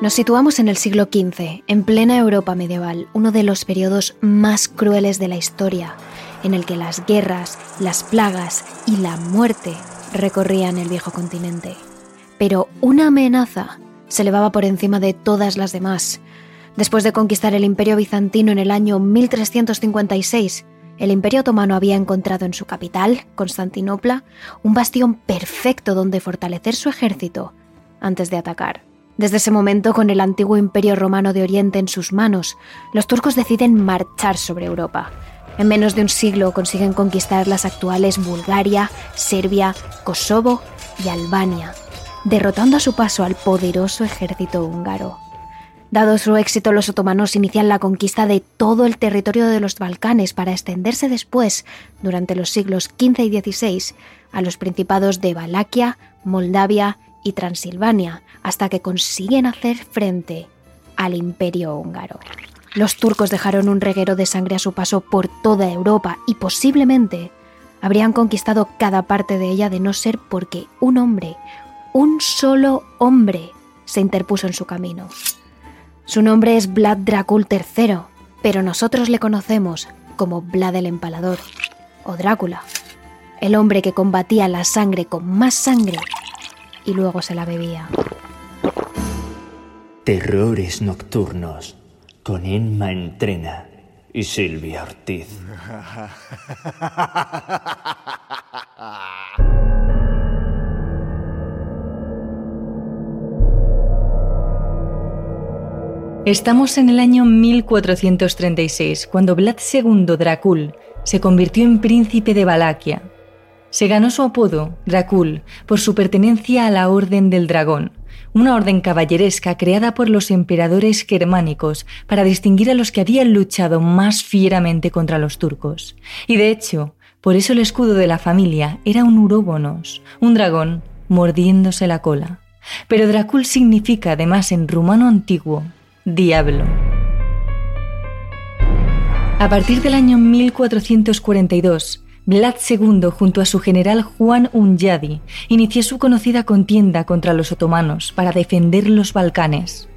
Nos situamos en el siglo XV, en plena Europa medieval, uno de los periodos más crueles de la historia, en el que las guerras, las plagas y la muerte recorrían el viejo continente. Pero una amenaza se elevaba por encima de todas las demás. Después de conquistar el imperio bizantino en el año 1356, el imperio otomano había encontrado en su capital, Constantinopla, un bastión perfecto donde fortalecer su ejército antes de atacar. Desde ese momento, con el antiguo imperio romano de Oriente en sus manos, los turcos deciden marchar sobre Europa. En menos de un siglo consiguen conquistar las actuales Bulgaria, Serbia, Kosovo y Albania, derrotando a su paso al poderoso ejército húngaro. Dado su éxito, los otomanos inician la conquista de todo el territorio de los Balcanes para extenderse después, durante los siglos XV y XVI, a los principados de Valaquia, Moldavia y Transilvania, hasta que consiguen hacer frente al imperio húngaro. Los turcos dejaron un reguero de sangre a su paso por toda Europa y posiblemente habrían conquistado cada parte de ella de no ser porque un hombre, un solo hombre, se interpuso en su camino. Su nombre es Vlad Dracul III, pero nosotros le conocemos como Vlad el Empalador o Drácula, el hombre que combatía la sangre con más sangre y luego se la bebía. Terrores nocturnos con Emma Entrena y Silvia Ortiz. Estamos en el año 1436, cuando Vlad II Dracul se convirtió en príncipe de Valaquia. Se ganó su apodo, Dracul, por su pertenencia a la Orden del Dragón, una orden caballeresca creada por los emperadores germánicos para distinguir a los que habían luchado más fieramente contra los turcos. Y de hecho, por eso el escudo de la familia era un uróbonos, un dragón mordiéndose la cola. Pero Dracul significa además en rumano antiguo Diablo. A partir del año 1442, Vlad II, junto a su general Juan Unyadi, inició su conocida contienda contra los otomanos para defender los Balcanes.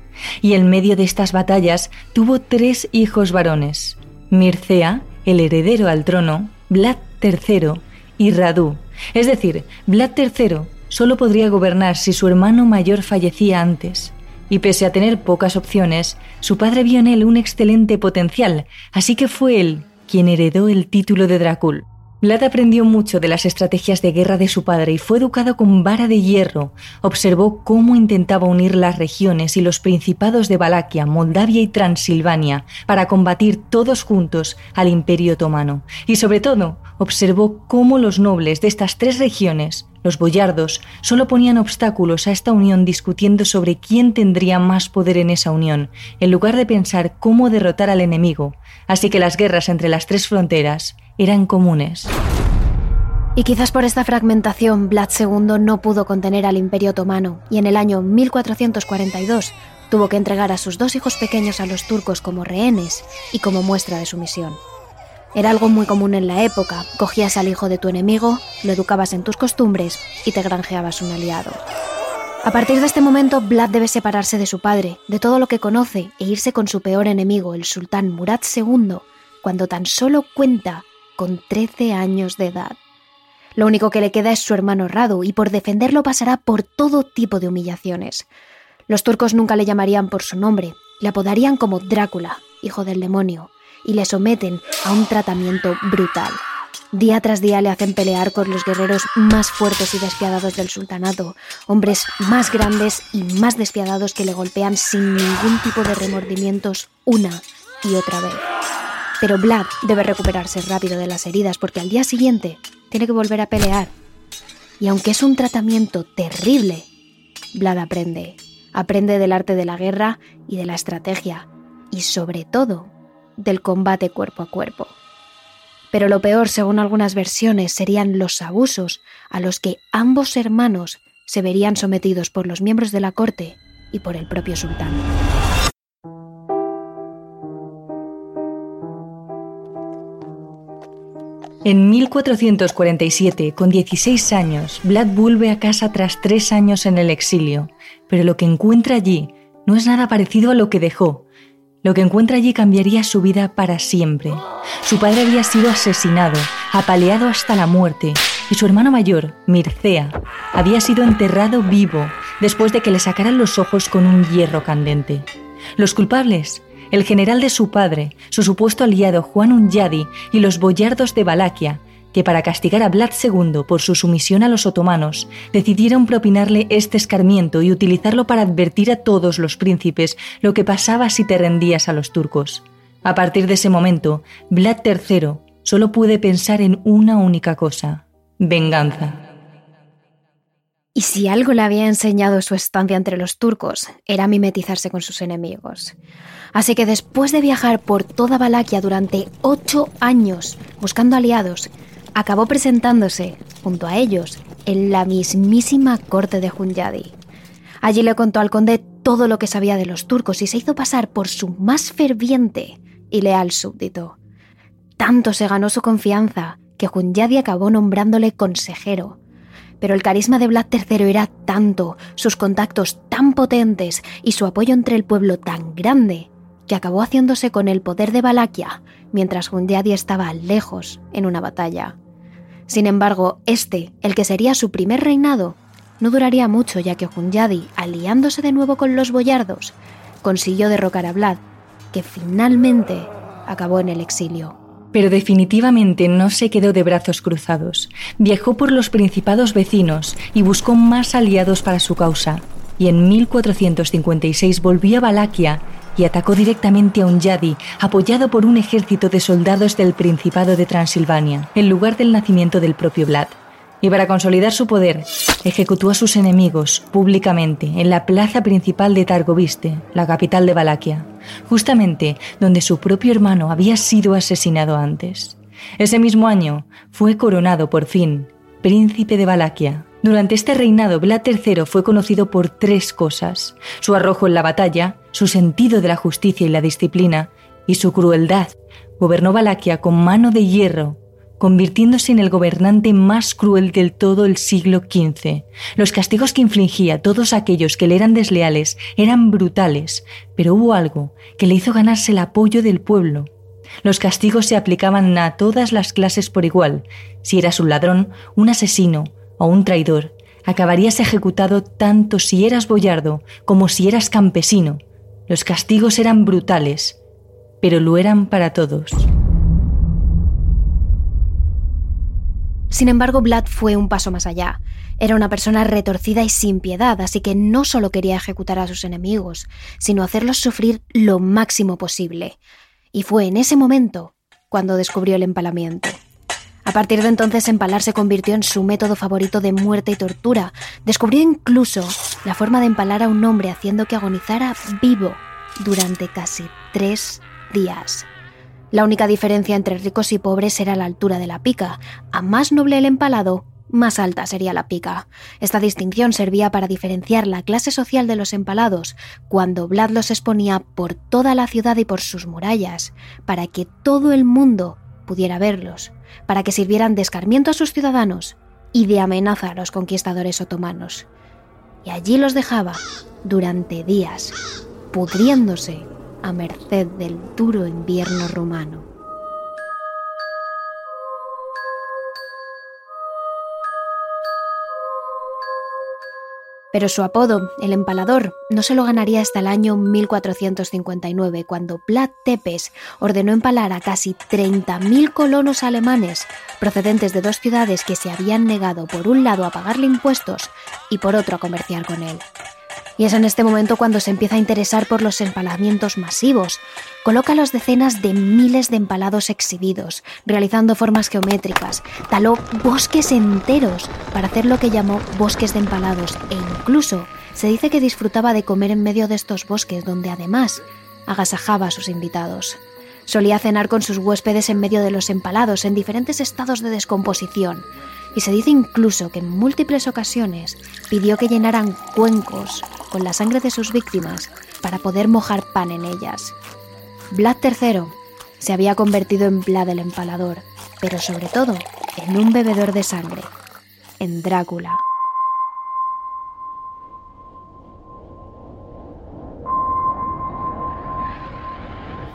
Y en medio de estas batallas tuvo tres hijos varones: Mircea, el heredero al trono, Vlad III y Radu. Es decir, Vlad III solo podría gobernar si su hermano mayor fallecía antes y pese a tener pocas opciones, su padre vio en él un excelente potencial, así que fue él quien heredó el título de Dracul. Vlad aprendió mucho de las estrategias de guerra de su padre y fue educado con vara de hierro. Observó cómo intentaba unir las regiones y los principados de Valaquia, Moldavia y Transilvania para combatir todos juntos al Imperio Otomano. Y sobre todo, observó cómo los nobles de estas tres regiones los boyardos solo ponían obstáculos a esta unión discutiendo sobre quién tendría más poder en esa unión, en lugar de pensar cómo derrotar al enemigo, así que las guerras entre las tres fronteras eran comunes. Y quizás por esta fragmentación, Vlad II no pudo contener al Imperio Otomano y en el año 1442 tuvo que entregar a sus dos hijos pequeños a los turcos como rehenes y como muestra de sumisión. Era algo muy común en la época. Cogías al hijo de tu enemigo, lo educabas en tus costumbres y te granjeabas un aliado. A partir de este momento, Vlad debe separarse de su padre, de todo lo que conoce, e irse con su peor enemigo, el sultán Murad II, cuando tan solo cuenta con 13 años de edad. Lo único que le queda es su hermano Radu, y por defenderlo pasará por todo tipo de humillaciones. Los turcos nunca le llamarían por su nombre, le apodarían como Drácula, hijo del demonio, y le someten a un tratamiento brutal. Día tras día le hacen pelear con los guerreros más fuertes y despiadados del sultanato, hombres más grandes y más despiadados que le golpean sin ningún tipo de remordimientos una y otra vez. Pero Vlad debe recuperarse rápido de las heridas porque al día siguiente tiene que volver a pelear. Y aunque es un tratamiento terrible, Vlad aprende. Aprende del arte de la guerra y de la estrategia. Y sobre todo, del combate cuerpo a cuerpo. Pero lo peor, según algunas versiones, serían los abusos a los que ambos hermanos se verían sometidos por los miembros de la corte y por el propio sultán. En 1447, con 16 años, Vlad vuelve a casa tras tres años en el exilio, pero lo que encuentra allí no es nada parecido a lo que dejó. Lo que encuentra allí cambiaría su vida para siempre. Su padre había sido asesinado, apaleado hasta la muerte, y su hermano mayor, Mircea, había sido enterrado vivo después de que le sacaran los ojos con un hierro candente. Los culpables, el general de su padre, su supuesto aliado Juan Unyadi y los boyardos de Valaquia, que para castigar a Vlad II por su sumisión a los otomanos, decidieron propinarle este escarmiento y utilizarlo para advertir a todos los príncipes lo que pasaba si te rendías a los turcos. A partir de ese momento, Vlad III solo puede pensar en una única cosa, venganza. Y si algo le había enseñado su estancia entre los turcos, era mimetizarse con sus enemigos. Así que después de viajar por toda Valaquia durante ocho años buscando aliados, acabó presentándose, junto a ellos, en la mismísima corte de Hunyadi. Allí le contó al conde todo lo que sabía de los turcos y se hizo pasar por su más ferviente y leal súbdito. Tanto se ganó su confianza que Hunyadi acabó nombrándole consejero. Pero el carisma de Vlad III era tanto, sus contactos tan potentes y su apoyo entre el pueblo tan grande, que acabó haciéndose con el poder de Valaquia mientras Hunyadi estaba lejos en una batalla. Sin embargo, este, el que sería su primer reinado, no duraría mucho ya que Hunyadi, aliándose de nuevo con los boyardos, consiguió derrocar a Vlad, que finalmente acabó en el exilio. Pero definitivamente no se quedó de brazos cruzados. Viajó por los principados vecinos y buscó más aliados para su causa. Y en 1456 volvió a Valaquia y atacó directamente a Unyadi, apoyado por un ejército de soldados del Principado de Transilvania, el lugar del nacimiento del propio Vlad. Y para consolidar su poder, ejecutó a sus enemigos públicamente en la plaza principal de Targoviste, la capital de Valaquia, justamente donde su propio hermano había sido asesinado antes. Ese mismo año fue coronado por fin príncipe de Valaquia. Durante este reinado, Vlad III fue conocido por tres cosas: su arrojo en la batalla, su sentido de la justicia y la disciplina, y su crueldad. Gobernó Valaquia con mano de hierro, convirtiéndose en el gobernante más cruel del todo el siglo XV. Los castigos que infligía a todos aquellos que le eran desleales eran brutales, pero hubo algo que le hizo ganarse el apoyo del pueblo. Los castigos se aplicaban a todas las clases por igual. Si eras un ladrón, un asesino o un traidor, acabarías ejecutado tanto si eras boyardo como si eras campesino, los castigos eran brutales, pero lo eran para todos. Sin embargo, Vlad fue un paso más allá. Era una persona retorcida y sin piedad, así que no solo quería ejecutar a sus enemigos, sino hacerlos sufrir lo máximo posible. Y fue en ese momento cuando descubrió el empalamiento. A partir de entonces, empalar se convirtió en su método favorito de muerte y tortura. Descubrió incluso la forma de empalar a un hombre haciendo que agonizara vivo durante casi tres días. La única diferencia entre ricos y pobres era la altura de la pica. A más noble el empalado, más alta sería la pica. Esta distinción servía para diferenciar la clase social de los empalados cuando Vlad los exponía por toda la ciudad y por sus murallas, para que todo el mundo pudiera verlos para que sirvieran de escarmiento a sus ciudadanos y de amenaza a los conquistadores otomanos. Y allí los dejaba durante días, pudriéndose a merced del duro invierno rumano. Pero su apodo, el empalador, no se lo ganaría hasta el año 1459, cuando Vlad Tepes ordenó empalar a casi 30.000 colonos alemanes procedentes de dos ciudades que se habían negado por un lado a pagarle impuestos y por otro a comerciar con él. Y es en este momento cuando se empieza a interesar por los empalamientos masivos. Coloca los decenas de miles de empalados exhibidos, realizando formas geométricas. Taló bosques enteros para hacer lo que llamó bosques de empalados e incluso se dice que disfrutaba de comer en medio de estos bosques donde además agasajaba a sus invitados. Solía cenar con sus huéspedes en medio de los empalados en diferentes estados de descomposición, y se dice incluso que en múltiples ocasiones pidió que llenaran cuencos con la sangre de sus víctimas para poder mojar pan en ellas. Vlad III se había convertido en Vlad el Empalador, pero sobre todo en un bebedor de sangre, en Drácula.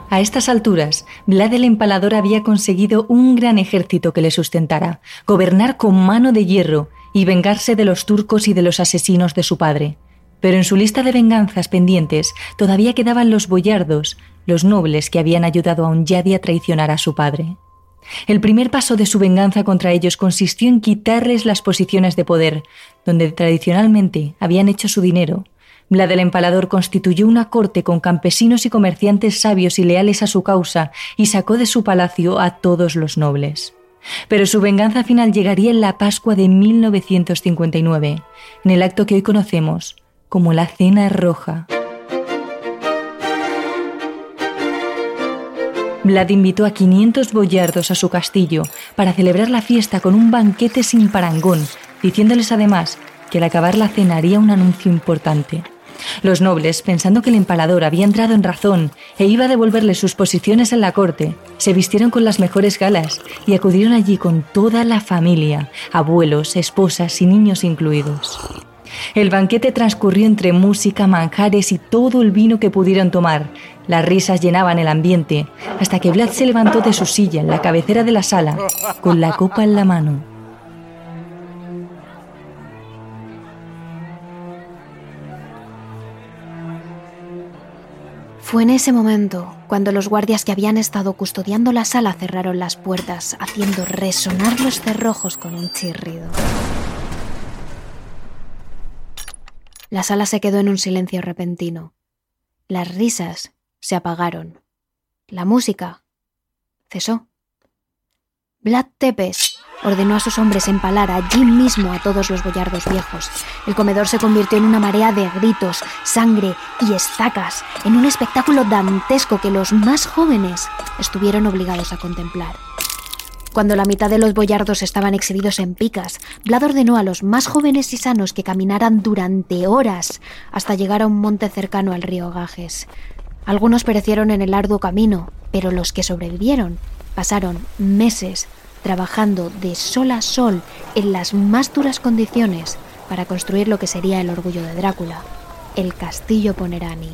A estas alturas, Vlad el Empalador había conseguido un gran ejército que le sustentara, gobernar con mano de hierro y vengarse de los turcos y de los asesinos de su padre. Pero en su lista de venganzas pendientes todavía quedaban los boyardos, los nobles que habían ayudado a Unyadi a traicionar a su padre. El primer paso de su venganza contra ellos consistió en quitarles las posiciones de poder, donde tradicionalmente habían hecho su dinero, Vlad el Empalador constituyó una corte con campesinos y comerciantes sabios y leales a su causa y sacó de su palacio a todos los nobles. Pero su venganza final llegaría en la Pascua de 1959, en el acto que hoy conocemos como la Cena Roja. Vlad invitó a 500 boyardos a su castillo para celebrar la fiesta con un banquete sin parangón, diciéndoles además que al acabar la cena haría un anuncio importante. Los nobles, pensando que el empalador había entrado en razón e iba a devolverle sus posiciones en la corte, se vistieron con las mejores galas y acudieron allí con toda la familia, abuelos, esposas y niños incluidos. El banquete transcurrió entre música, manjares y todo el vino que pudieron tomar. Las risas llenaban el ambiente, hasta que Vlad se levantó de su silla en la cabecera de la sala, con la copa en la mano. Fue en ese momento cuando los guardias que habían estado custodiando la sala cerraron las puertas, haciendo resonar los cerrojos con un chirrido. La sala se quedó en un silencio repentino. Las risas se apagaron. La música cesó. Vlad Tepes ordenó a sus hombres empalar allí mismo a todos los boyardos viejos. El comedor se convirtió en una marea de gritos, sangre y estacas, en un espectáculo dantesco que los más jóvenes estuvieron obligados a contemplar. Cuando la mitad de los boyardos estaban exhibidos en picas, Vlad ordenó a los más jóvenes y sanos que caminaran durante horas hasta llegar a un monte cercano al río Gajes. Algunos perecieron en el arduo camino, pero los que sobrevivieron pasaron meses trabajando de sol a sol en las más duras condiciones para construir lo que sería el orgullo de Drácula, el castillo Ponerani.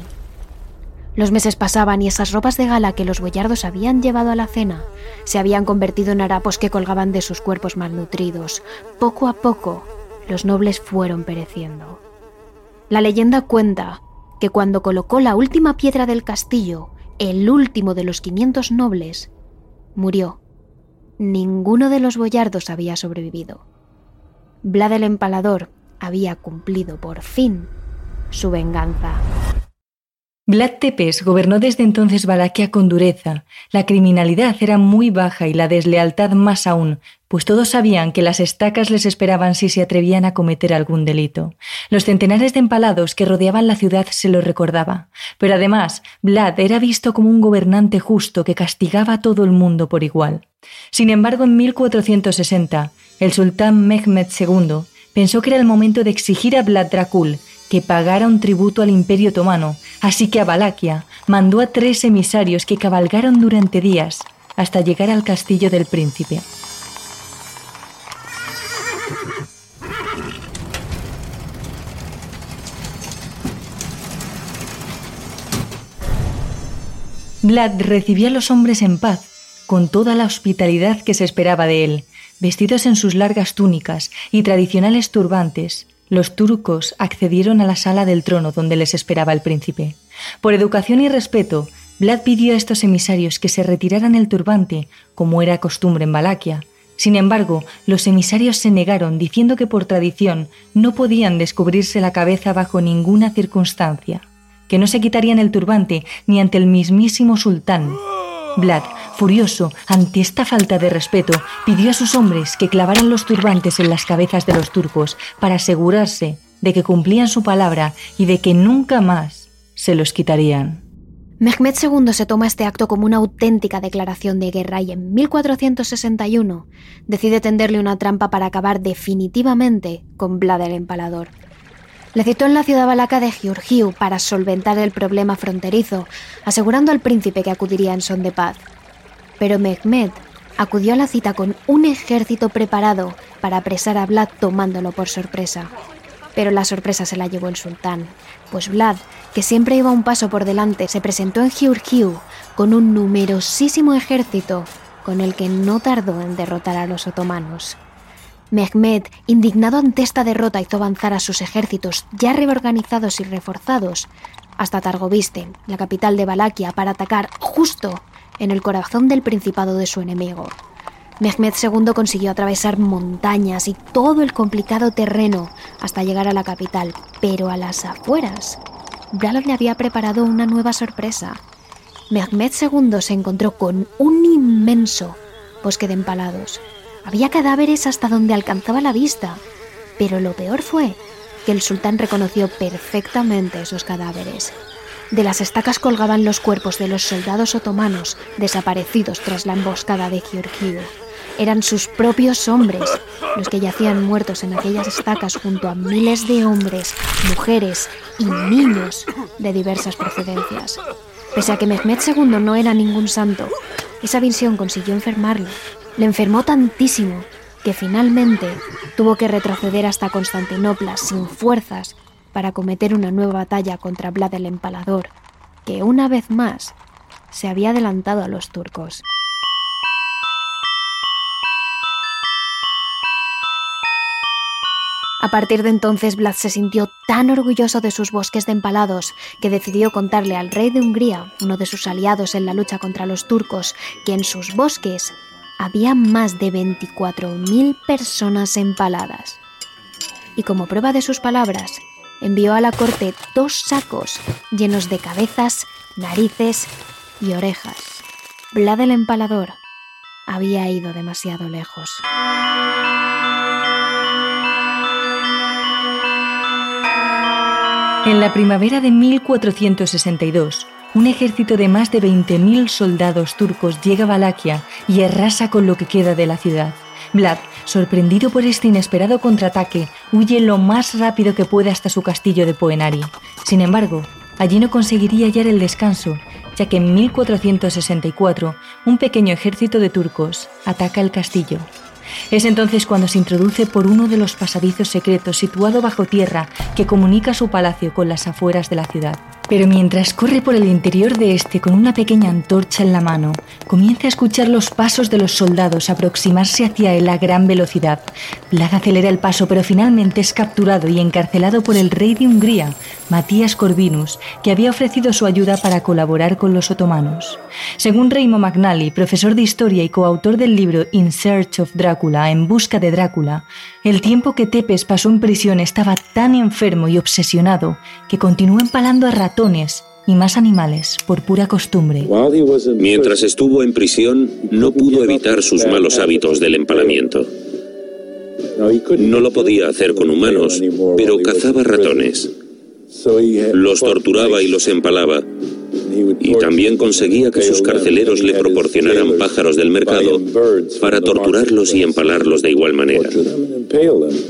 Los meses pasaban y esas ropas de gala que los boyardos habían llevado a la cena se habían convertido en harapos que colgaban de sus cuerpos malnutridos. Poco a poco, los nobles fueron pereciendo. La leyenda cuenta que cuando colocó la última piedra del castillo, el último de los 500 nobles, murió ninguno de los boyardos había sobrevivido. Vlad el Empalador había cumplido por fin su venganza. Vlad Tepes gobernó desde entonces Valaquia con dureza. La criminalidad era muy baja y la deslealtad más aún, pues todos sabían que las estacas les esperaban si se atrevían a cometer algún delito. Los centenares de empalados que rodeaban la ciudad se lo recordaba. Pero además, Vlad era visto como un gobernante justo que castigaba a todo el mundo por igual. Sin embargo, en 1460, el sultán Mehmed II pensó que era el momento de exigir a Vlad Dracul que pagara un tributo al Imperio Otomano, así que a Valaquia mandó a tres emisarios que cabalgaron durante días hasta llegar al castillo del príncipe. Vlad recibió a los hombres en paz, con toda la hospitalidad que se esperaba de él, vestidos en sus largas túnicas y tradicionales turbantes, los turcos accedieron a la sala del trono donde les esperaba el príncipe. Por educación y respeto, Vlad pidió a estos emisarios que se retiraran el turbante, como era costumbre en Valaquia. Sin embargo, los emisarios se negaron diciendo que por tradición no podían descubrirse la cabeza bajo ninguna circunstancia, que no se quitarían el turbante ni ante el mismísimo sultán. Vlad, furioso ante esta falta de respeto, pidió a sus hombres que clavaran los turbantes en las cabezas de los turcos para asegurarse de que cumplían su palabra y de que nunca más se los quitarían. Mehmed II se toma este acto como una auténtica declaración de guerra y en 1461 decide tenderle una trampa para acabar definitivamente con Vlad el Empalador. Le citó en la ciudad valaca de Giurgiu para solventar el problema fronterizo, asegurando al príncipe que acudiría en son de paz. Pero Mehmed acudió a la cita con un ejército preparado para apresar a Vlad tomándolo por sorpresa. Pero la sorpresa se la llevó el sultán, pues Vlad, que siempre iba un paso por delante, se presentó en Giurgiu con un numerosísimo ejército con el que no tardó en derrotar a los otomanos. Mehmed, indignado ante esta derrota, hizo avanzar a sus ejércitos ya reorganizados y reforzados hasta Targoviste, la capital de Valaquia, para atacar justo en el corazón del principado de su enemigo. Mehmed II consiguió atravesar montañas y todo el complicado terreno hasta llegar a la capital, pero a las afueras, Vlad le había preparado una nueva sorpresa. Mehmed II se encontró con un inmenso bosque de empalados. Había cadáveres hasta donde alcanzaba la vista, pero lo peor fue que el sultán reconoció perfectamente esos cadáveres. De las estacas colgaban los cuerpos de los soldados otomanos desaparecidos tras la emboscada de Giurgiu. Eran sus propios hombres los que yacían muertos en aquellas estacas junto a miles de hombres, mujeres y niños de diversas procedencias. Pese a que Mehmed II no era ningún santo, esa visión consiguió enfermarlo. Le enfermó tantísimo que finalmente tuvo que retroceder hasta Constantinopla sin fuerzas para cometer una nueva batalla contra Vlad el Empalador, que una vez más se había adelantado a los turcos. A partir de entonces, Vlad se sintió tan orgulloso de sus bosques de empalados que decidió contarle al rey de Hungría, uno de sus aliados en la lucha contra los turcos, que en sus bosques había más de 24.000 personas empaladas. Y como prueba de sus palabras, envió a la corte dos sacos llenos de cabezas, narices y orejas. Vlad el empalador había ido demasiado lejos. En la primavera de 1462, un ejército de más de 20.000 soldados turcos llega a Valaquia y arrasa con lo que queda de la ciudad. Vlad, sorprendido por este inesperado contraataque, huye lo más rápido que puede hasta su castillo de Poenari. Sin embargo, allí no conseguiría hallar el descanso, ya que en 1464 un pequeño ejército de turcos ataca el castillo. Es entonces cuando se introduce por uno de los pasadizos secretos situado bajo tierra que comunica su palacio con las afueras de la ciudad. Pero mientras corre por el interior de este con una pequeña antorcha en la mano, comienza a escuchar los pasos de los soldados aproximarse hacia él a gran velocidad. Vlad acelera el paso, pero finalmente es capturado y encarcelado por el rey de Hungría, Matías Corvinus, que había ofrecido su ayuda para colaborar con los otomanos. Según Reimo Magnali, profesor de historia y coautor del libro In Search of Drácula, En busca de Drácula, el tiempo que Tepes pasó en prisión estaba tan enfermo y obsesionado que continuó empalando a ratones y más animales por pura costumbre. Mientras estuvo en prisión, no pudo evitar sus malos hábitos del empalamiento. No lo podía hacer con humanos, pero cazaba ratones. Los torturaba y los empalaba. Y también conseguía que sus carceleros le proporcionaran pájaros del mercado para torturarlos y empalarlos de igual manera.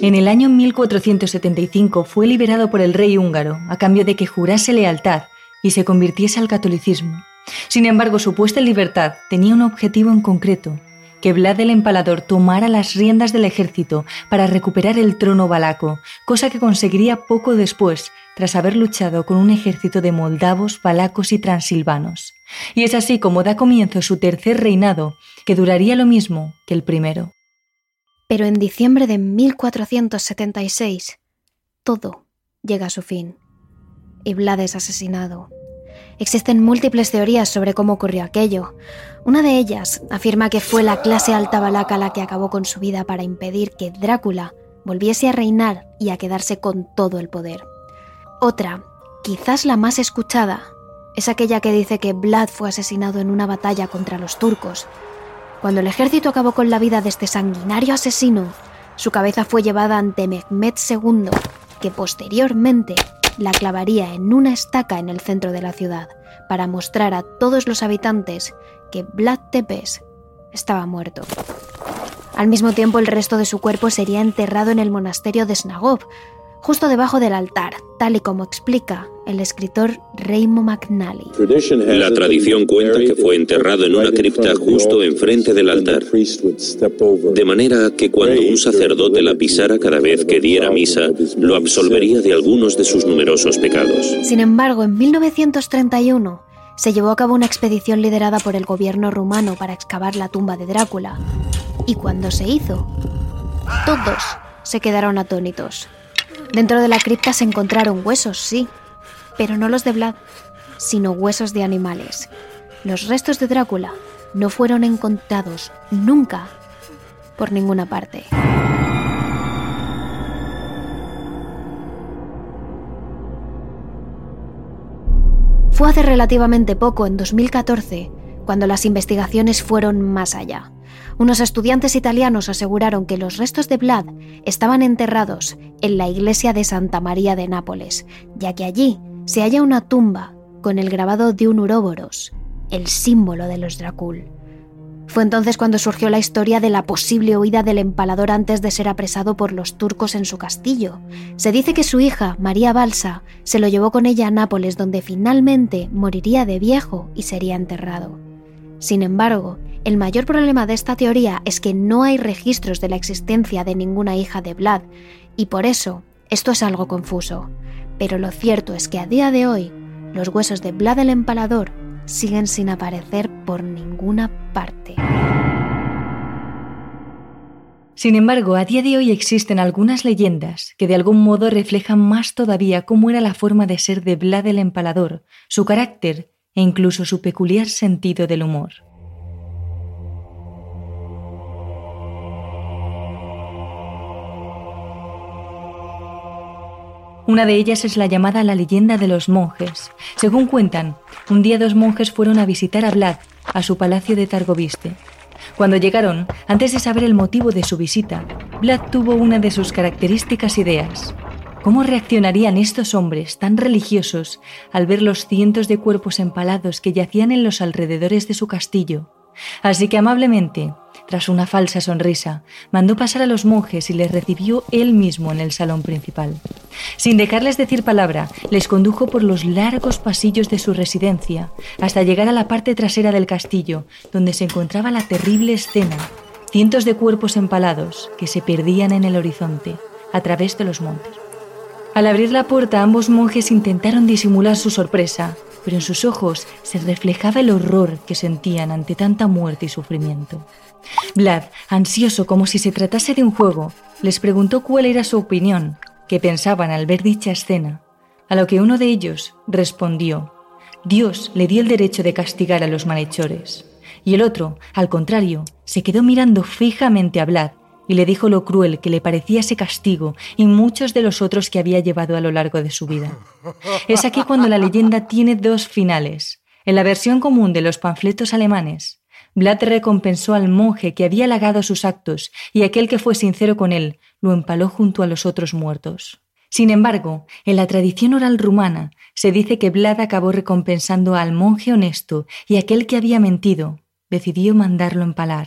En el año 1475 fue liberado por el rey húngaro a cambio de que jurase lealtad y se convirtiese al catolicismo. Sin embargo, su puesta en libertad tenía un objetivo en concreto, que Vlad el Empalador tomara las riendas del ejército para recuperar el trono valaco, cosa que conseguiría poco después, tras haber luchado con un ejército de moldavos, valacos y transilvanos. Y es así como da comienzo su tercer reinado, que duraría lo mismo que el primero. Pero en diciembre de 1476, todo llega a su fin. Y Vlad es asesinado. Existen múltiples teorías sobre cómo ocurrió aquello. Una de ellas afirma que fue la clase alta valaca la que acabó con su vida para impedir que Drácula volviese a reinar y a quedarse con todo el poder. Otra, quizás la más escuchada, es aquella que dice que Vlad fue asesinado en una batalla contra los turcos. Cuando el ejército acabó con la vida de este sanguinario asesino, su cabeza fue llevada ante Mehmed II, que posteriormente la clavaría en una estaca en el centro de la ciudad para mostrar a todos los habitantes que Vlad Tepes estaba muerto. Al mismo tiempo, el resto de su cuerpo sería enterrado en el monasterio de Snagov, justo debajo del altar, tal y como explica el escritor Raymond McNally. La tradición cuenta que fue enterrado en una cripta justo enfrente del altar, de manera que cuando un sacerdote la pisara cada vez que diera misa, lo absolvería de algunos de sus numerosos pecados. Sin embargo, en 1931 se llevó a cabo una expedición liderada por el gobierno rumano para excavar la tumba de Drácula. Y cuando se hizo, todos se quedaron atónitos. Dentro de la cripta se encontraron huesos, sí, pero no los de Vlad, sino huesos de animales. Los restos de Drácula no fueron encontrados nunca por ninguna parte. Fue hace relativamente poco, en 2014, cuando las investigaciones fueron más allá. Unos estudiantes italianos aseguraron que los restos de Vlad estaban enterrados en la iglesia de Santa María de Nápoles, ya que allí se halla una tumba con el grabado de un uróboros, el símbolo de los Dracul. Fue entonces cuando surgió la historia de la posible huida del empalador antes de ser apresado por los turcos en su castillo. Se dice que su hija, María Balsa, se lo llevó con ella a Nápoles, donde finalmente moriría de viejo y sería enterrado. Sin embargo, el mayor problema de esta teoría es que no hay registros de la existencia de ninguna hija de Vlad, y por eso esto es algo confuso. Pero lo cierto es que a día de hoy, los huesos de Vlad el Empalador siguen sin aparecer por ninguna parte. Sin embargo, a día de hoy existen algunas leyendas que de algún modo reflejan más todavía cómo era la forma de ser de Vlad el Empalador, su carácter e incluso su peculiar sentido del humor. Una de ellas es la llamada la leyenda de los monjes. Según cuentan, un día dos monjes fueron a visitar a Vlad a su palacio de Targoviste. Cuando llegaron, antes de saber el motivo de su visita, Vlad tuvo una de sus características ideas. ¿Cómo reaccionarían estos hombres tan religiosos al ver los cientos de cuerpos empalados que yacían en los alrededores de su castillo? Así que amablemente tras una falsa sonrisa, mandó pasar a los monjes y les recibió él mismo en el salón principal. Sin dejarles decir palabra, les condujo por los largos pasillos de su residencia hasta llegar a la parte trasera del castillo, donde se encontraba la terrible escena, cientos de cuerpos empalados que se perdían en el horizonte a través de los montes. Al abrir la puerta ambos monjes intentaron disimular su sorpresa, pero en sus ojos se reflejaba el horror que sentían ante tanta muerte y sufrimiento. Vlad, ansioso como si se tratase de un juego, les preguntó cuál era su opinión, qué pensaban al ver dicha escena, a lo que uno de ellos respondió, Dios le dio el derecho de castigar a los malhechores. Y el otro, al contrario, se quedó mirando fijamente a Vlad y le dijo lo cruel que le parecía ese castigo y muchos de los otros que había llevado a lo largo de su vida. Es aquí cuando la leyenda tiene dos finales. En la versión común de los panfletos alemanes, Vlad recompensó al monje que había halagado sus actos y aquel que fue sincero con él lo empaló junto a los otros muertos. Sin embargo, en la tradición oral rumana se dice que Vlad acabó recompensando al monje honesto y aquel que había mentido decidió mandarlo empalar.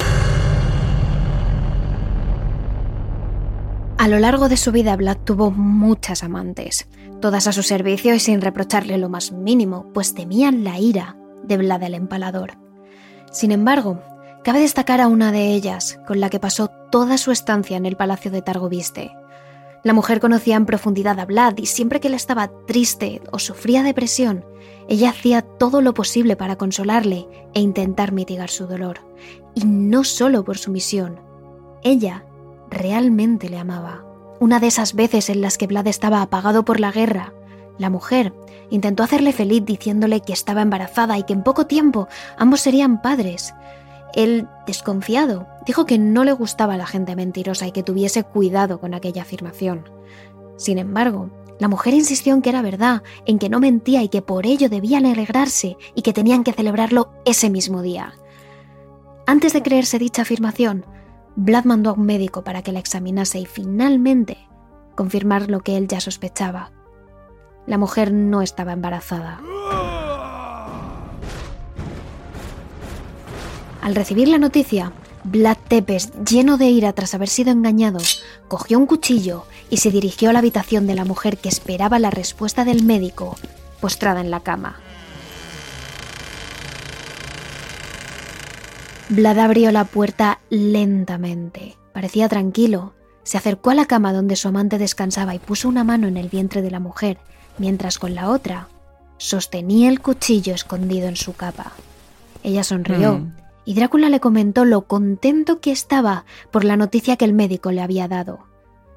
A lo largo de su vida, Vlad tuvo muchas amantes, todas a su servicio y sin reprocharle lo más mínimo, pues temían la ira de Vlad el empalador. Sin embargo, cabe destacar a una de ellas, con la que pasó toda su estancia en el palacio de Targoviste. La mujer conocía en profundidad a Vlad y siempre que él estaba triste o sufría depresión, ella hacía todo lo posible para consolarle e intentar mitigar su dolor. Y no solo por su misión, ella realmente le amaba. Una de esas veces en las que Vlad estaba apagado por la guerra, la mujer intentó hacerle feliz diciéndole que estaba embarazada y que en poco tiempo ambos serían padres. Él, desconfiado, dijo que no le gustaba la gente mentirosa y que tuviese cuidado con aquella afirmación. Sin embargo, la mujer insistió en que era verdad, en que no mentía y que por ello debían alegrarse y que tenían que celebrarlo ese mismo día. Antes de creerse dicha afirmación, Vlad mandó a un médico para que la examinase y finalmente confirmar lo que él ya sospechaba, la mujer no estaba embarazada. Al recibir la noticia, Vlad Tepes, lleno de ira tras haber sido engañado, cogió un cuchillo y se dirigió a la habitación de la mujer que esperaba la respuesta del médico, postrada en la cama. Vlad abrió la puerta lentamente. Parecía tranquilo. Se acercó a la cama donde su amante descansaba y puso una mano en el vientre de la mujer, mientras con la otra sostenía el cuchillo escondido en su capa. Ella sonrió mm. y Drácula le comentó lo contento que estaba por la noticia que el médico le había dado.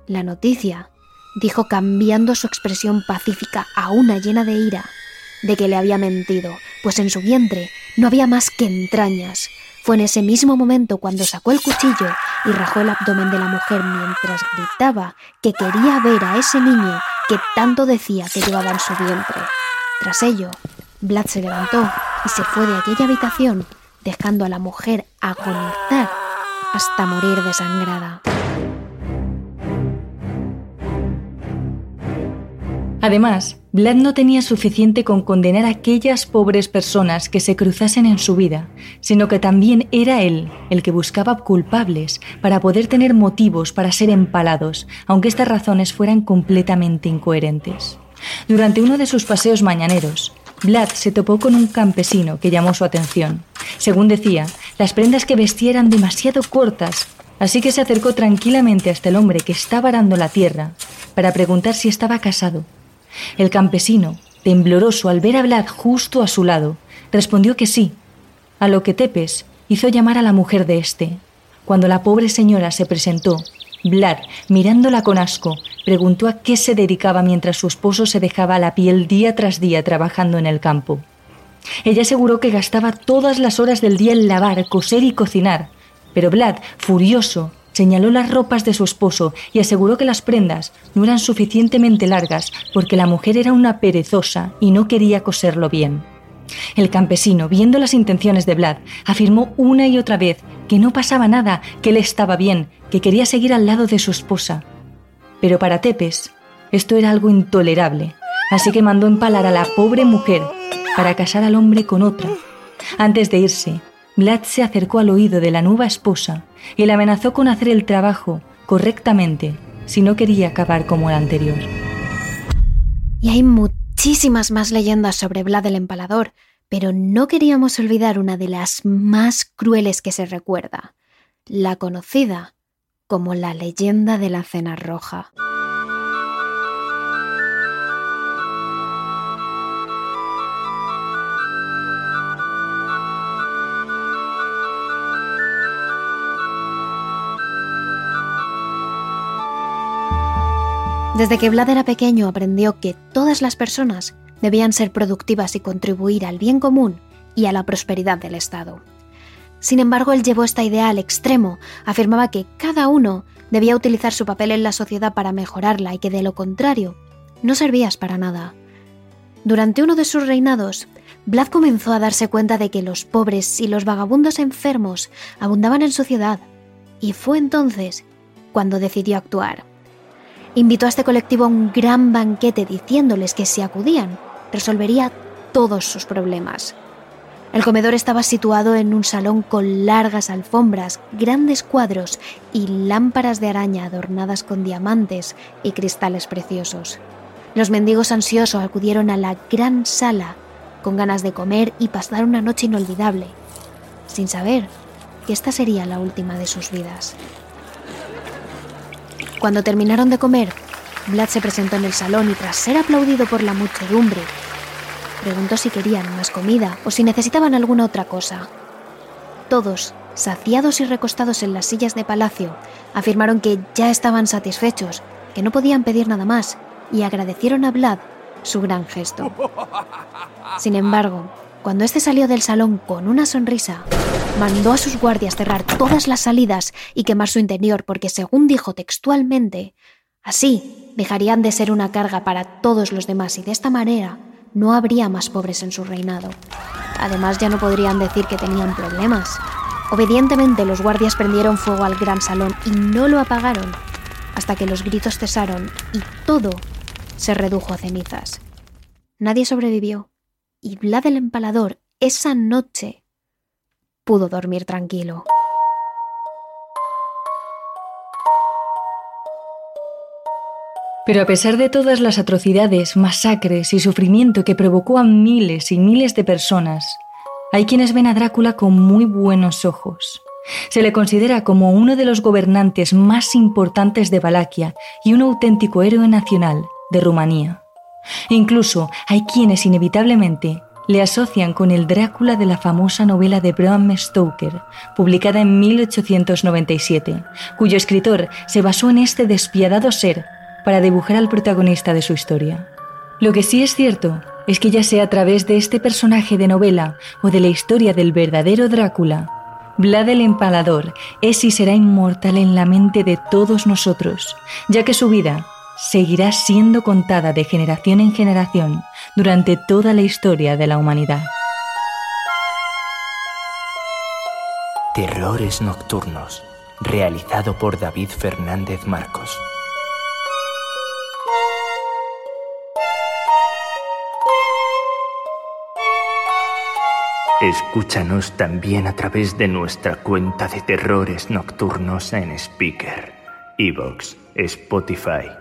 La noticia, dijo cambiando su expresión pacífica a una llena de ira, de que le había mentido, pues en su vientre no había más que entrañas. Fue en ese mismo momento cuando sacó el cuchillo y rajó el abdomen de la mujer mientras gritaba que quería ver a ese niño que tanto decía que llevaba en su vientre. Tras ello, Vlad se levantó y se fue de aquella habitación, dejando a la mujer agonizar hasta morir desangrada. Además, Vlad no tenía suficiente con condenar a aquellas pobres personas que se cruzasen en su vida, sino que también era él el que buscaba culpables para poder tener motivos para ser empalados, aunque estas razones fueran completamente incoherentes. Durante uno de sus paseos mañaneros, Vlad se topó con un campesino que llamó su atención. Según decía, las prendas que vestía eran demasiado cortas, así que se acercó tranquilamente hasta el hombre que estaba arando la tierra para preguntar si estaba casado. El campesino, tembloroso al ver a Vlad justo a su lado, respondió que sí, a lo que Tepes hizo llamar a la mujer de éste. Cuando la pobre señora se presentó, Vlad, mirándola con asco, preguntó a qué se dedicaba mientras su esposo se dejaba la piel día tras día trabajando en el campo. Ella aseguró que gastaba todas las horas del día en lavar, coser y cocinar, pero Vlad, furioso, señaló las ropas de su esposo y aseguró que las prendas no eran suficientemente largas porque la mujer era una perezosa y no quería coserlo bien. El campesino, viendo las intenciones de Vlad, afirmó una y otra vez que no pasaba nada, que él estaba bien, que quería seguir al lado de su esposa. Pero para Tepes esto era algo intolerable, así que mandó empalar a la pobre mujer para casar al hombre con otra. Antes de irse, Vlad se acercó al oído de la nueva esposa y le amenazó con hacer el trabajo correctamente si no quería acabar como el anterior. Y hay muchísimas más leyendas sobre Vlad el Empalador, pero no queríamos olvidar una de las más crueles que se recuerda, la conocida como la leyenda de la cena roja. Desde que Vlad era pequeño aprendió que todas las personas debían ser productivas y contribuir al bien común y a la prosperidad del Estado. Sin embargo, él llevó esta idea al extremo, afirmaba que cada uno debía utilizar su papel en la sociedad para mejorarla y que de lo contrario, no servías para nada. Durante uno de sus reinados, Vlad comenzó a darse cuenta de que los pobres y los vagabundos enfermos abundaban en sociedad, y fue entonces cuando decidió actuar. Invitó a este colectivo a un gran banquete diciéndoles que si acudían, resolvería todos sus problemas. El comedor estaba situado en un salón con largas alfombras, grandes cuadros y lámparas de araña adornadas con diamantes y cristales preciosos. Los mendigos ansiosos acudieron a la gran sala con ganas de comer y pasar una noche inolvidable, sin saber que esta sería la última de sus vidas. Cuando terminaron de comer, Vlad se presentó en el salón y tras ser aplaudido por la muchedumbre, Preguntó si querían más comida o si necesitaban alguna otra cosa. Todos, saciados y recostados en las sillas de palacio, afirmaron que ya estaban satisfechos, que no podían pedir nada más, y agradecieron a Vlad su gran gesto. Sin embargo, cuando éste salió del salón con una sonrisa, mandó a sus guardias cerrar todas las salidas y quemar su interior porque, según dijo textualmente, así dejarían de ser una carga para todos los demás y de esta manera no habría más pobres en su reinado. Además ya no podrían decir que tenían problemas. Obedientemente los guardias prendieron fuego al gran salón y no lo apagaron hasta que los gritos cesaron y todo se redujo a cenizas. Nadie sobrevivió y Vlad el empalador esa noche pudo dormir tranquilo. Pero a pesar de todas las atrocidades, masacres y sufrimiento que provocó a miles y miles de personas, hay quienes ven a Drácula con muy buenos ojos. Se le considera como uno de los gobernantes más importantes de Valaquia y un auténtico héroe nacional de Rumanía. Incluso hay quienes inevitablemente le asocian con el Drácula de la famosa novela de Bram Stoker, publicada en 1897, cuyo escritor se basó en este despiadado ser para dibujar al protagonista de su historia. Lo que sí es cierto es que ya sea a través de este personaje de novela o de la historia del verdadero Drácula, Vlad el Empalador es y será inmortal en la mente de todos nosotros, ya que su vida seguirá siendo contada de generación en generación durante toda la historia de la humanidad. Terrores Nocturnos, realizado por David Fernández Marcos. Escúchanos también a través de nuestra cuenta de terrores nocturnos en Speaker, Evox, Spotify,